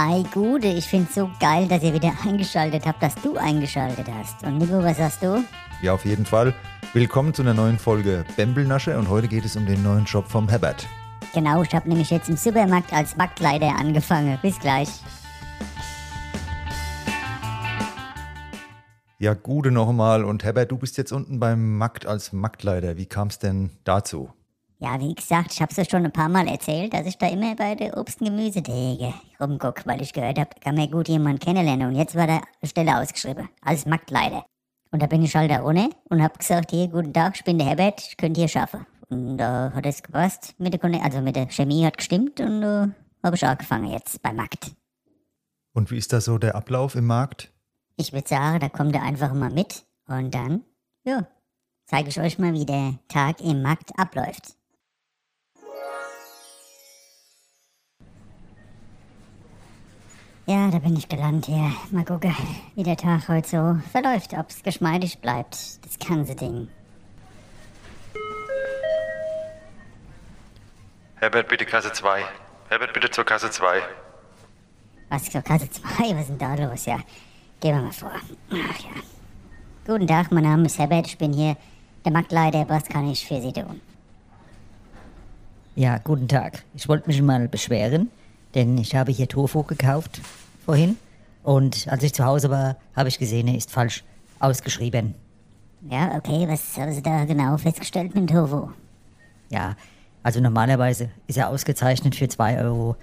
Hi, Gude, ich find's so geil, dass ihr wieder eingeschaltet habt, dass du eingeschaltet hast. Und Nico, was sagst du? Ja, auf jeden Fall. Willkommen zu einer neuen Folge Bembelnasche und heute geht es um den neuen Job vom Herbert. Genau, ich habe nämlich jetzt im Supermarkt als Marktleiter angefangen. Bis gleich. Ja, Gude nochmal. Und Herbert, du bist jetzt unten beim Markt als Marktleiter. Wie kam es denn dazu? Ja, wie gesagt, ich habe es ja schon ein paar Mal erzählt, dass ich da immer bei der Obst- und Gemüsetheke rumguck, weil ich gehört habe, da kann man gut jemanden kennenlernen. Und jetzt war da Stelle ausgeschrieben, als Marktleiter. Und da bin ich halt da ohne und hab gesagt, hier, guten Tag, ich bin der Herbert, ich könnte hier schaffen. Und da hat es gepasst, mit der, also mit der Chemie hat gestimmt und da habe ich angefangen jetzt beim Markt. Und wie ist da so der Ablauf im Markt? Ich würde sagen, da kommt ihr einfach mal mit und dann, ja, zeige ich euch mal, wie der Tag im Markt abläuft. Ja, da bin ich gelandet hier. Mal gucken, wie der Tag heute so verläuft, ob's geschmeidig bleibt, das ganze Ding. Herbert, bitte Kasse 2. Herbert, bitte zur Kasse 2. Was, so Kasse 2, was ist denn da los? Ja, gehen wir mal vor. Ach ja. Guten Tag, mein Name ist Herbert, ich bin hier der Marktleiter. Was kann ich für Sie tun? Ja, guten Tag. Ich wollte mich mal beschweren, denn ich habe hier Tofu gekauft vorhin. Und als ich zu Hause war, habe ich gesehen, er ist falsch ausgeschrieben. Ja, okay, was haben Sie da genau festgestellt mit Tofu? Ja, also normalerweise ist er ausgezeichnet für 2,35 Euro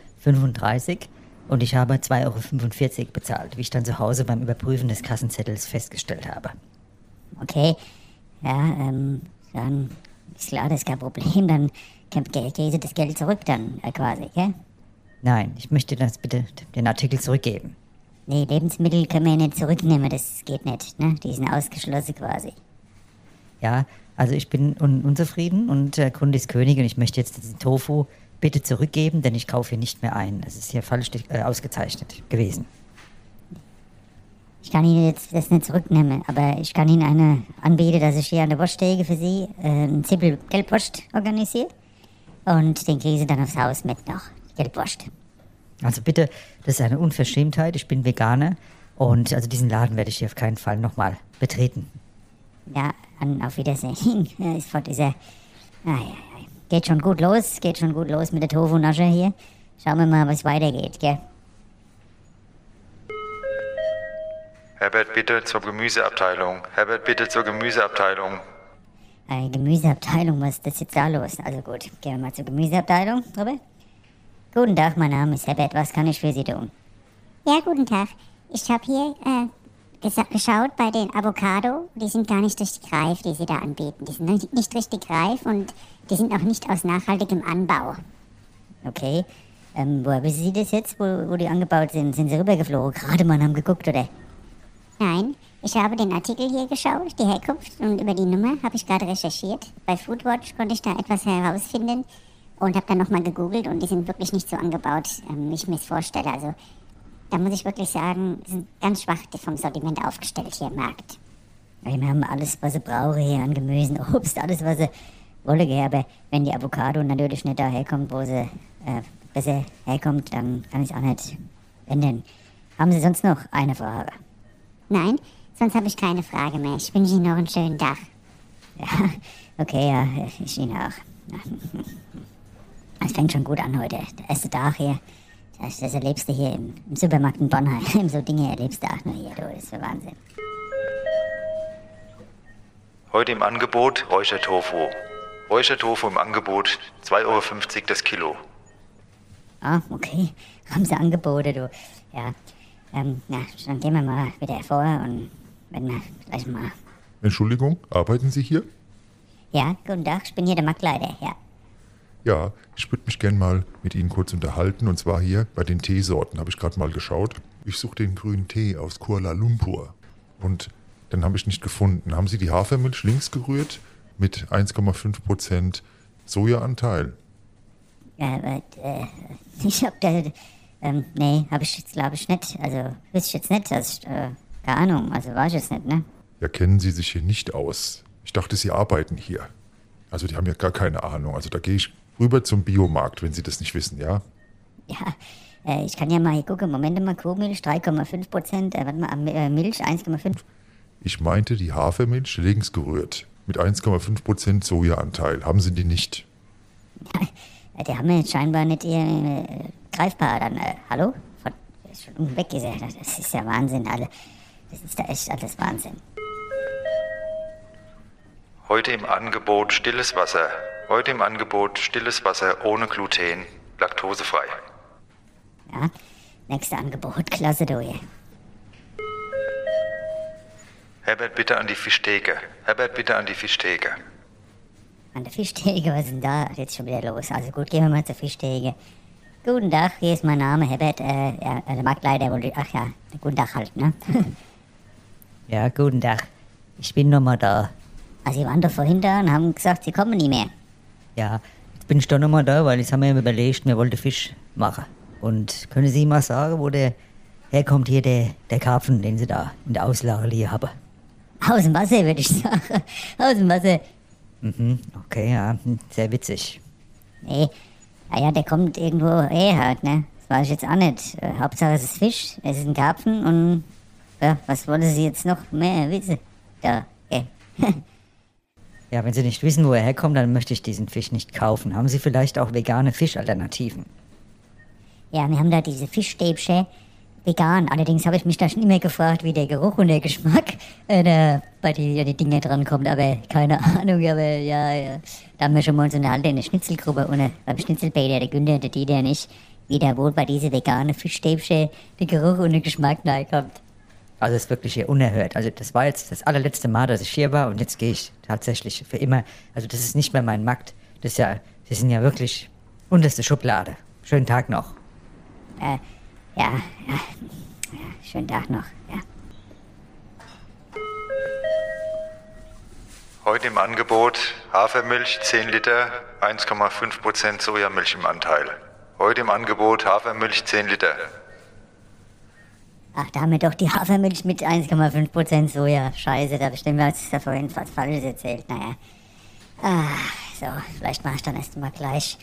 und ich habe 2,45 Euro bezahlt, wie ich dann zu Hause beim Überprüfen des Kassenzettels festgestellt habe. Okay, ja, ähm, dann ist klar, das ist kein Problem. Dann kriegt Sie das Geld zurück dann äh, quasi, gell? Nein, ich möchte das bitte den Artikel zurückgeben. Nee, Lebensmittel können wir nicht zurücknehmen, das geht nicht, ne? Die sind ausgeschlossen quasi. Ja, also ich bin un unzufrieden und der Kunde ist König und ich möchte jetzt diesen Tofu bitte zurückgeben, denn ich kaufe hier nicht mehr ein. Das ist hier falsch äh, ausgezeichnet gewesen. Ich kann Ihnen jetzt das nicht zurücknehmen, aber ich kann Ihnen eine anbieten, dass ich hier an der Wursttheke für Sie äh, einen Zippel Gelbwurst organisiere. Und den kriegen Sie dann aufs Haus mit noch. Gelbwurst. Also bitte, das ist eine Unverschämtheit. Ich bin Veganer und also diesen Laden werde ich hier auf keinen Fall nochmal betreten. Ja, an, auf Wiedersehen. Ist vor dieser. Ah, ja, ja. Geht schon gut los, geht schon gut los mit der Tofu-Nasche hier. Schauen wir mal, was weitergeht, gell? Herbert, bitte zur Gemüseabteilung. Herbert, bitte zur Gemüseabteilung. Äh, Gemüseabteilung, was ist das jetzt da los? Also gut, gehen wir mal zur Gemüseabteilung, Robert. Guten Tag, mein Name ist Herbert, was kann ich für Sie tun? Ja, guten Tag. Ich habe hier äh, geschaut bei den Avocado. Die sind gar nicht richtig reif, die Sie da anbieten. Die sind nicht- richtig reif und die sind auch nicht aus nachhaltigem Anbau. Okay. Ähm, woher wissen Sie das jetzt, wo, wo die angebaut sind? Sind Sie rübergeflogen? Gerade mal haben geguckt, oder? Nein, ich habe den Artikel hier geschaut, die Herkunft und über die Nummer habe ich gerade recherchiert. Bei Foodwatch konnte ich da etwas herausfinden und habe dann nochmal gegoogelt und die sind wirklich nicht so angebaut, ähm, wie ich mir es vorstelle. Also da muss ich wirklich sagen, sind ganz schwach vom Sortiment aufgestellt hier im Markt. Ja, Wir haben alles, was sie brauchen hier an Gemüsen, Obst, alles, was sie wollen. gell. Aber wenn die Avocado natürlich nicht da herkommt, wo sie äh, besser herkommt, dann kann ich es auch nicht ändern. Haben Sie sonst noch eine Frage? Nein, sonst habe ich keine Frage mehr. Ich wünsche Ihnen noch einen schönen Tag. Ja, okay, ja, ich Ihnen auch. Es fängt schon gut an heute. Der erste Tag hier. Das, das erlebst du hier im, im Supermarkt in Bonheim. So Dinge erlebst du auch nur hier. Du, das ist für Wahnsinn. Heute im Angebot Räuchertofu. Räuchertofu im Angebot 2,50 Euro das Kilo. Ah, okay. Haben sie Angebote, du. Ja. Ähm, na, dann gehen wir mal wieder vor und werden wir gleich mal. Entschuldigung, arbeiten Sie hier? Ja, guten Tag, ich bin hier der Marktleiter, ja. Ja, ich würde mich gern mal mit Ihnen kurz unterhalten. Und zwar hier bei den Teesorten habe ich gerade mal geschaut. Ich suche den grünen Tee aus Kuala Lumpur. Und dann habe ich nicht gefunden. Haben Sie die Hafermilch links gerührt mit 1,5% Sojaanteil? Ja, aber, äh, ich hab da, ähm, nee, hab ich jetzt glaube ich nicht. Also, wüsste ich jetzt nicht, dass ich, äh, keine Ahnung, also war ich jetzt nicht, ne? Ja, kennen Sie sich hier nicht aus. Ich dachte, Sie arbeiten hier. Also die haben ja gar keine Ahnung. Also da gehe ich rüber zum Biomarkt, wenn Sie das nicht wissen, ja? Ja, Äh, ich kann ja mal hier gucken. Moment mal, Kuhmilch 3,5 Prozent. Äh, warte mal, äh, Milch 1,5. Ich meinte die Hafermilch links gerührt. Mit 1,5% Sojaanteil. Haben Sie die nicht? Äh, die haben wir jetzt scheinbar nicht ihr äh, greifbar. Dann, äh, hallo? Von, ist schon weg ist er. Das ist ja Wahnsinn, alle. Das ist da echt alles Wahnsinn. Heute im Angebot stilles Wasser. Heute im Angebot stilles Wasser ohne Gluten, laktosefrei. Ja, nächste Angebot, klasse du hier. Herbert, bitte an die Fischtheke. Herbert, bitte an die Fischtheke. An der Fischtheke, was ist denn da jetzt schon wieder los? Also gut, gehen wir mal zur Fischtheke. Guten Tag, hier ist mein Name, Herbert, äh, ja, der Marktleiter wollte, ach ja, guten Tag halt, ne? Ja, guten Tag. Ich bin nochmal da. Also Sie waren doch vorhin da und haben gesagt, Sie kommen nie mehr. Ja, jetzt bin ich doch nochmal da, weil haben wir ja überlegt, wir wollten Fisch machen. Und können Sie mal sagen, wo der herkommt hier, der, der Karpfen, den Sie da in der Auslage hier haben? Aus dem Wasser, würde ich sagen. Aus dem Wasser. Mhm, okay, ja, sehr witzig. Nee, naja, der kommt irgendwo her halt, ne? Das weiß ich jetzt auch nicht. Äh, Hauptsache es ist Fisch, es ist ein Karpfen und ja, was wollen Sie jetzt noch mehr wissen? Da, okay. Ja, wenn Sie nicht wissen, wo er herkommt, dann möchte ich diesen Fisch nicht kaufen. Haben Sie vielleicht auch vegane Fischalternativen? Ja, wir haben da diese Fischstäbchen vegan. Allerdings habe ich mich da schon immer gefragt, wie der Geruch und der Geschmack äh, bei die, die Dinge drankommt. Aber keine Ahnung, aber ja, ja. Da haben wir schon mal so eine alte Schnitzelgruppe ohne beim Schnitzelbäder, der Günther, der Dieter nicht, wie da wohl bei diese vegane Fischstäbchen der Geruch und der Geschmack kommt. Also das ist wirklich hier unerhört. Also das war jetzt das allerletzte Mal, dass ich hier war und jetzt gehe ich tatsächlich für immer. Also das ist nicht mehr mein Markt. Das ist ja, Sie sind ja wirklich unterste Schublade. Schönen Tag noch. Äh, ja, ja, ja, schönen Tag noch, ja. Heute im Angebot Hafermilch 10 Liter, 1,5% Sojamilch im Anteil. Heute im Angebot Hafermilch 10 Liter. Ach, da haben wir doch die Hafermilch mit 1,5% Soja. Scheiße, da bestimmt wir uns da vorhin was Falsches erzählt. Naja. Ah, so, vielleicht mache ich dann erst mal gleich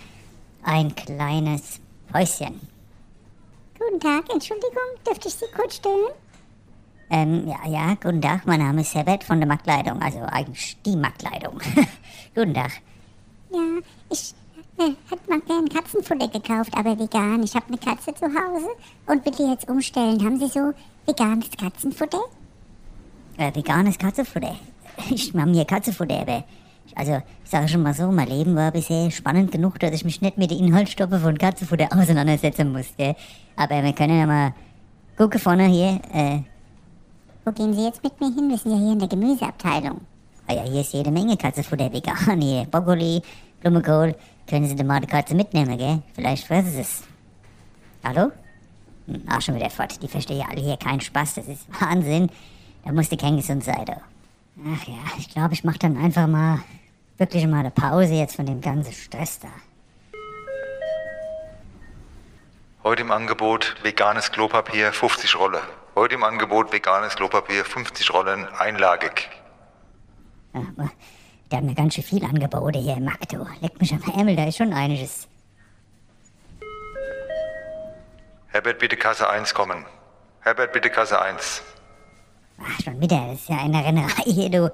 ein kleines Päuschen. Guten Tag, Entschuldigung, dürfte ich Sie kurz stören? Ähm, ja, ja, guten Tag, mein Name ist Herbert von der Marktleitung, also eigentlich die Marktleitung. guten Tag. Ja, ich hätte mal gern Katzenfutter gekauft, aber vegan. Ich habe eine Katze zu Hause und will die jetzt umstellen. Haben Sie so veganes Katzenfutter? Äh, veganes Katzenfutter. Ich mache mir Katzenfutter, aber also, ich sage schon mal so, mein Leben war bisher spannend genug, dass ich mich nicht mit den Inhaltsstoffen von Katzenfutter auseinandersetzen muss, gell? Aber wir können ja mal gucken vorne hier, äh, Wo gehen Sie jetzt mit mir hin? Wir sind ja hier in der Gemüseabteilung. ah ja, hier ist jede Menge Katzenfutter vegan, hier, Brokkoli, Blumenkohl, können Sie die Katze mitnehmen, gell? Vielleicht fressen Sie es. Hallo? Hm, Auch schon wieder fort, die verstehen ja alle hier keinen Spaß, das ist Wahnsinn. Da musste kein gesund sein, du. Ach ja, ich glaube, ich mache dann einfach mal, wirklich mal eine Pause jetzt von dem ganzen Stress da. Heute im Angebot veganes Klopapier 50 Rolle. Heute im Angebot veganes Klopapier 50 Rollen einlagig. Ja, der hat mir ganz schön viel Angebote hier im Markt, du. Leck mich am Ärmel, da ist schon einiges. Herbert, bitte Kasse 1 kommen. Herbert, bitte Kasse 1. Ach, schon wieder, das ist ja eine Rennerei hier, du.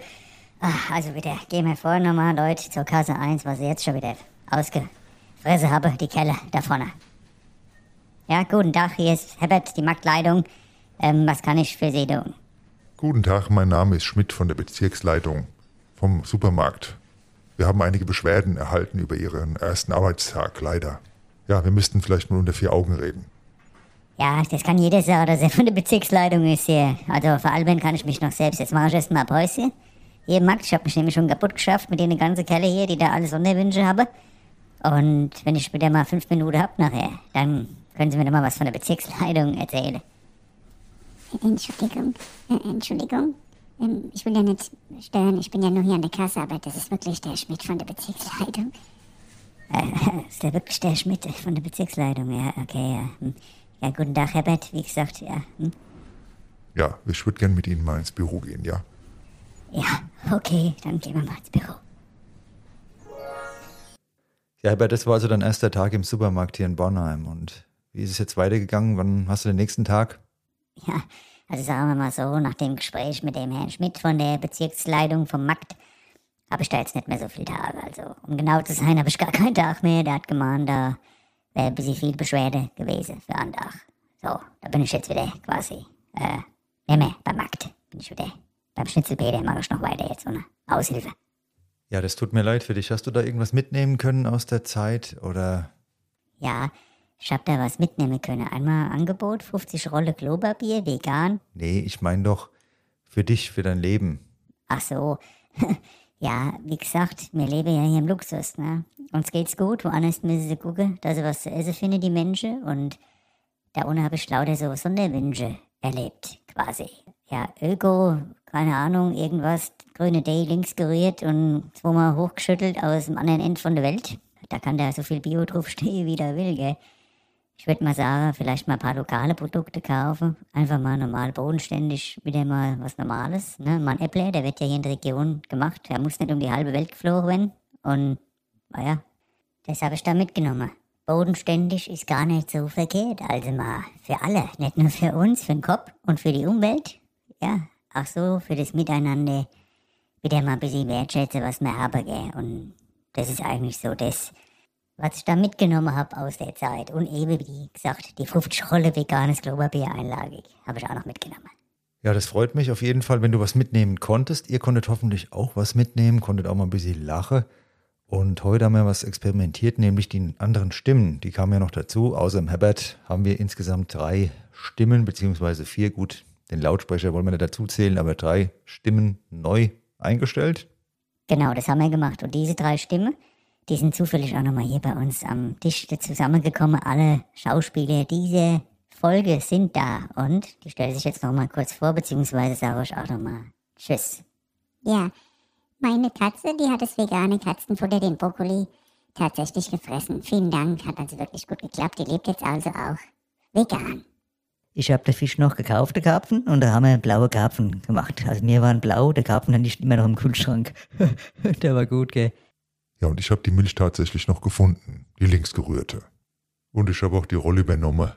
Ach, also bitte, geh mir vor nochmal, Leute, zur Kasse 1, was ich jetzt schon wieder ausgefressen habe, die Kelle da vorne. Ja, guten Tag, hier ist Herbert, die Marktleitung. Ähm, was kann ich für Sie tun? Guten Tag, mein Name ist Schmidt von der Bezirksleitung vom Supermarkt. Wir haben einige Beschwerden erhalten über Ihren ersten Arbeitstag, leider. Ja, wir müssten vielleicht mal unter vier Augen reden. Ja, das kann jeder sagen, dass er von der Bezirksleitung ist hier. Also veralbern kann ich mich noch selbst. Jetzt mache ich erst mal Päuschen. Hier im Markt, ich habe mich nämlich schon kaputt geschafft mit den ganzen Kerle hier, die da alles Sonderwünsche haben. Und wenn ich wieder mal fünf Minuten hab nachher, dann können Sie mir noch mal was von der Bezirksleitung erzählen. Entschuldigung, Entschuldigung. Ähm, ich will ja nicht stören, ich bin ja nur hier an der Kasse, aber das ist wirklich der Schmidt von der Bezirksleitung. Ist der wirklich der Schmidt von der Bezirksleitung? Ja, okay, ja. Hm. Ja, guten Tag, Herbert, wie gesagt, ja. Hm. Ja, ich würde gern mit Ihnen mal ins Büro gehen, ja? Ja, okay, dann gehen wir mal ins Büro. Ja, aber das war also dein erster Tag im Supermarkt hier in Bornheim. Und Wie ist es jetzt weitergegangen? Wann hast du den nächsten Tag? Ja, also sagen wir mal so, nach dem Gespräch mit dem Herrn Schmidt von der Bezirksleitung vom Markt habe ich da jetzt nicht mehr so viele Tage. Also, um genau zu sein, habe ich gar keinen Tag mehr. Der hat gemahnt, da wäre ein bisschen viel Beschwerde gewesen für einen Tag. So, da bin ich jetzt wieder quasi, äh, nicht mehr beim Markt. Bin ich wieder beim Schnitzelpeter, mache ich noch weiter jetzt ohne Aushilfe. Ja, das tut mir leid für dich. Hast du da irgendwas mitnehmen können aus der Zeit oder? Ja, ich habe da was mitnehmen können. Einmal Angebot, 50 Rolle Klopapier, vegan. Nee, ich meine doch für dich, für dein Leben. Ach so. ja, wie gesagt, wir leben ja hier im Luxus, ne? Uns geht's gut, woanders müssen sie gucken, dass sie was zu essen finden, die Menschen. Und da unten habe ich lauter so Sonderwünsche erlebt, quasi. Ja, Öko, keine Ahnung, irgendwas, grüne Day links gerührt und zweimal hochgeschüttelt aus dem anderen Ende von der Welt. Da kann da so viel Bio draufstehen, wie der will, gell? Ich würde mal sagen, vielleicht mal ein paar lokale Produkte kaufen. Einfach mal normal bodenständig, wieder mal was Normales. Ne? Mal ein Äpple, der wird ja hier in der Region gemacht. Der muss nicht um die halbe Welt geflogen werden. Und, naja, das habe ich da mitgenommen. Bodenständig ist gar nicht so verkehrt. Also mal für alle, nicht nur für uns, für den Kopf und für die Umwelt. Ja, auch so für das Miteinander. Wieder mal ein bisschen wertschätzen, was wir haben, gell? Und das ist eigentlich so das, was ich da mitgenommen habe aus der Zeit. Und eben, wie gesagt, die 50 Rolle veganes Klopapier einlagig habe ich auch noch mitgenommen. Ja, das freut mich auf jeden Fall, wenn du was mitnehmen konntest. Ihr konntet hoffentlich auch was mitnehmen, konntet auch mal ein bisschen lachen. Und heute haben wir was experimentiert, nämlich die anderen Stimmen. Die kamen ja noch dazu. Außer dem Herbert haben wir insgesamt drei Stimmen, beziehungsweise vier. Gut, den Lautsprecher wollen wir nicht dazu zählen, aber drei Stimmen neu eingestellt. Genau, das haben wir gemacht. Und diese drei Stimmen, die sind zufällig auch nochmal hier bei uns am Tisch zusammengekommen. Alle Schauspieler dieser Folge sind da. Und die stelle sich jetzt nochmal kurz vor, beziehungsweise sage ich auch nochmal Tschüss. Ja, meine Katze, die hat das vegane Katzenfutter, den Brokkoli, tatsächlich gefressen. Vielen Dank, hat also wirklich gut geklappt. Die lebt jetzt also auch vegan. Ich habe den Fisch noch gekauft, den Karpfen, und da haben wir blaue Karpfen gemacht. Also mir waren blau, der Karpfen dann nicht immer noch im Kühlschrank. der war gut, gell? Ja, und ich habe die Milch tatsächlich noch gefunden, die linksgerührte. Und ich habe auch die Rolle übernommen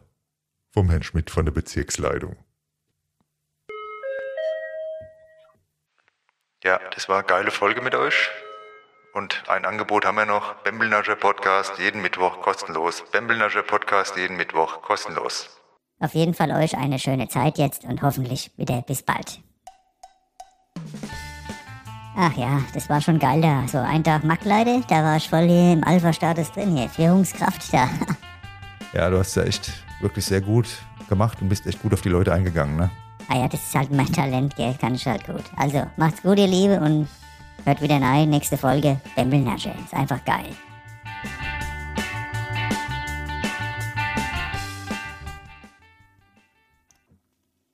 vom Herrn Schmidt von der Bezirksleitung. Ja, das war eine geile Folge mit euch. Und ein Angebot haben wir noch. Bembelnascher Podcast jeden Mittwoch kostenlos. Bembelnascher Podcast jeden Mittwoch kostenlos. Auf jeden Fall euch eine schöne Zeit jetzt und hoffentlich wieder bis bald. Ach ja, das war schon geil da. So ein Tag Mackleide, da war ich voll hier im Alpha-Status drin hier. Führungskraft da. Ja, du hast ja echt wirklich sehr gut gemacht und bist echt gut auf die Leute eingegangen, ne? Ah ja, das ist halt mein Talent, gell? Kann ich halt gut. Also, macht's gut, ihr Liebe, und hört wieder rein. Nächste Folge. Bembelnasche. Ist einfach geil.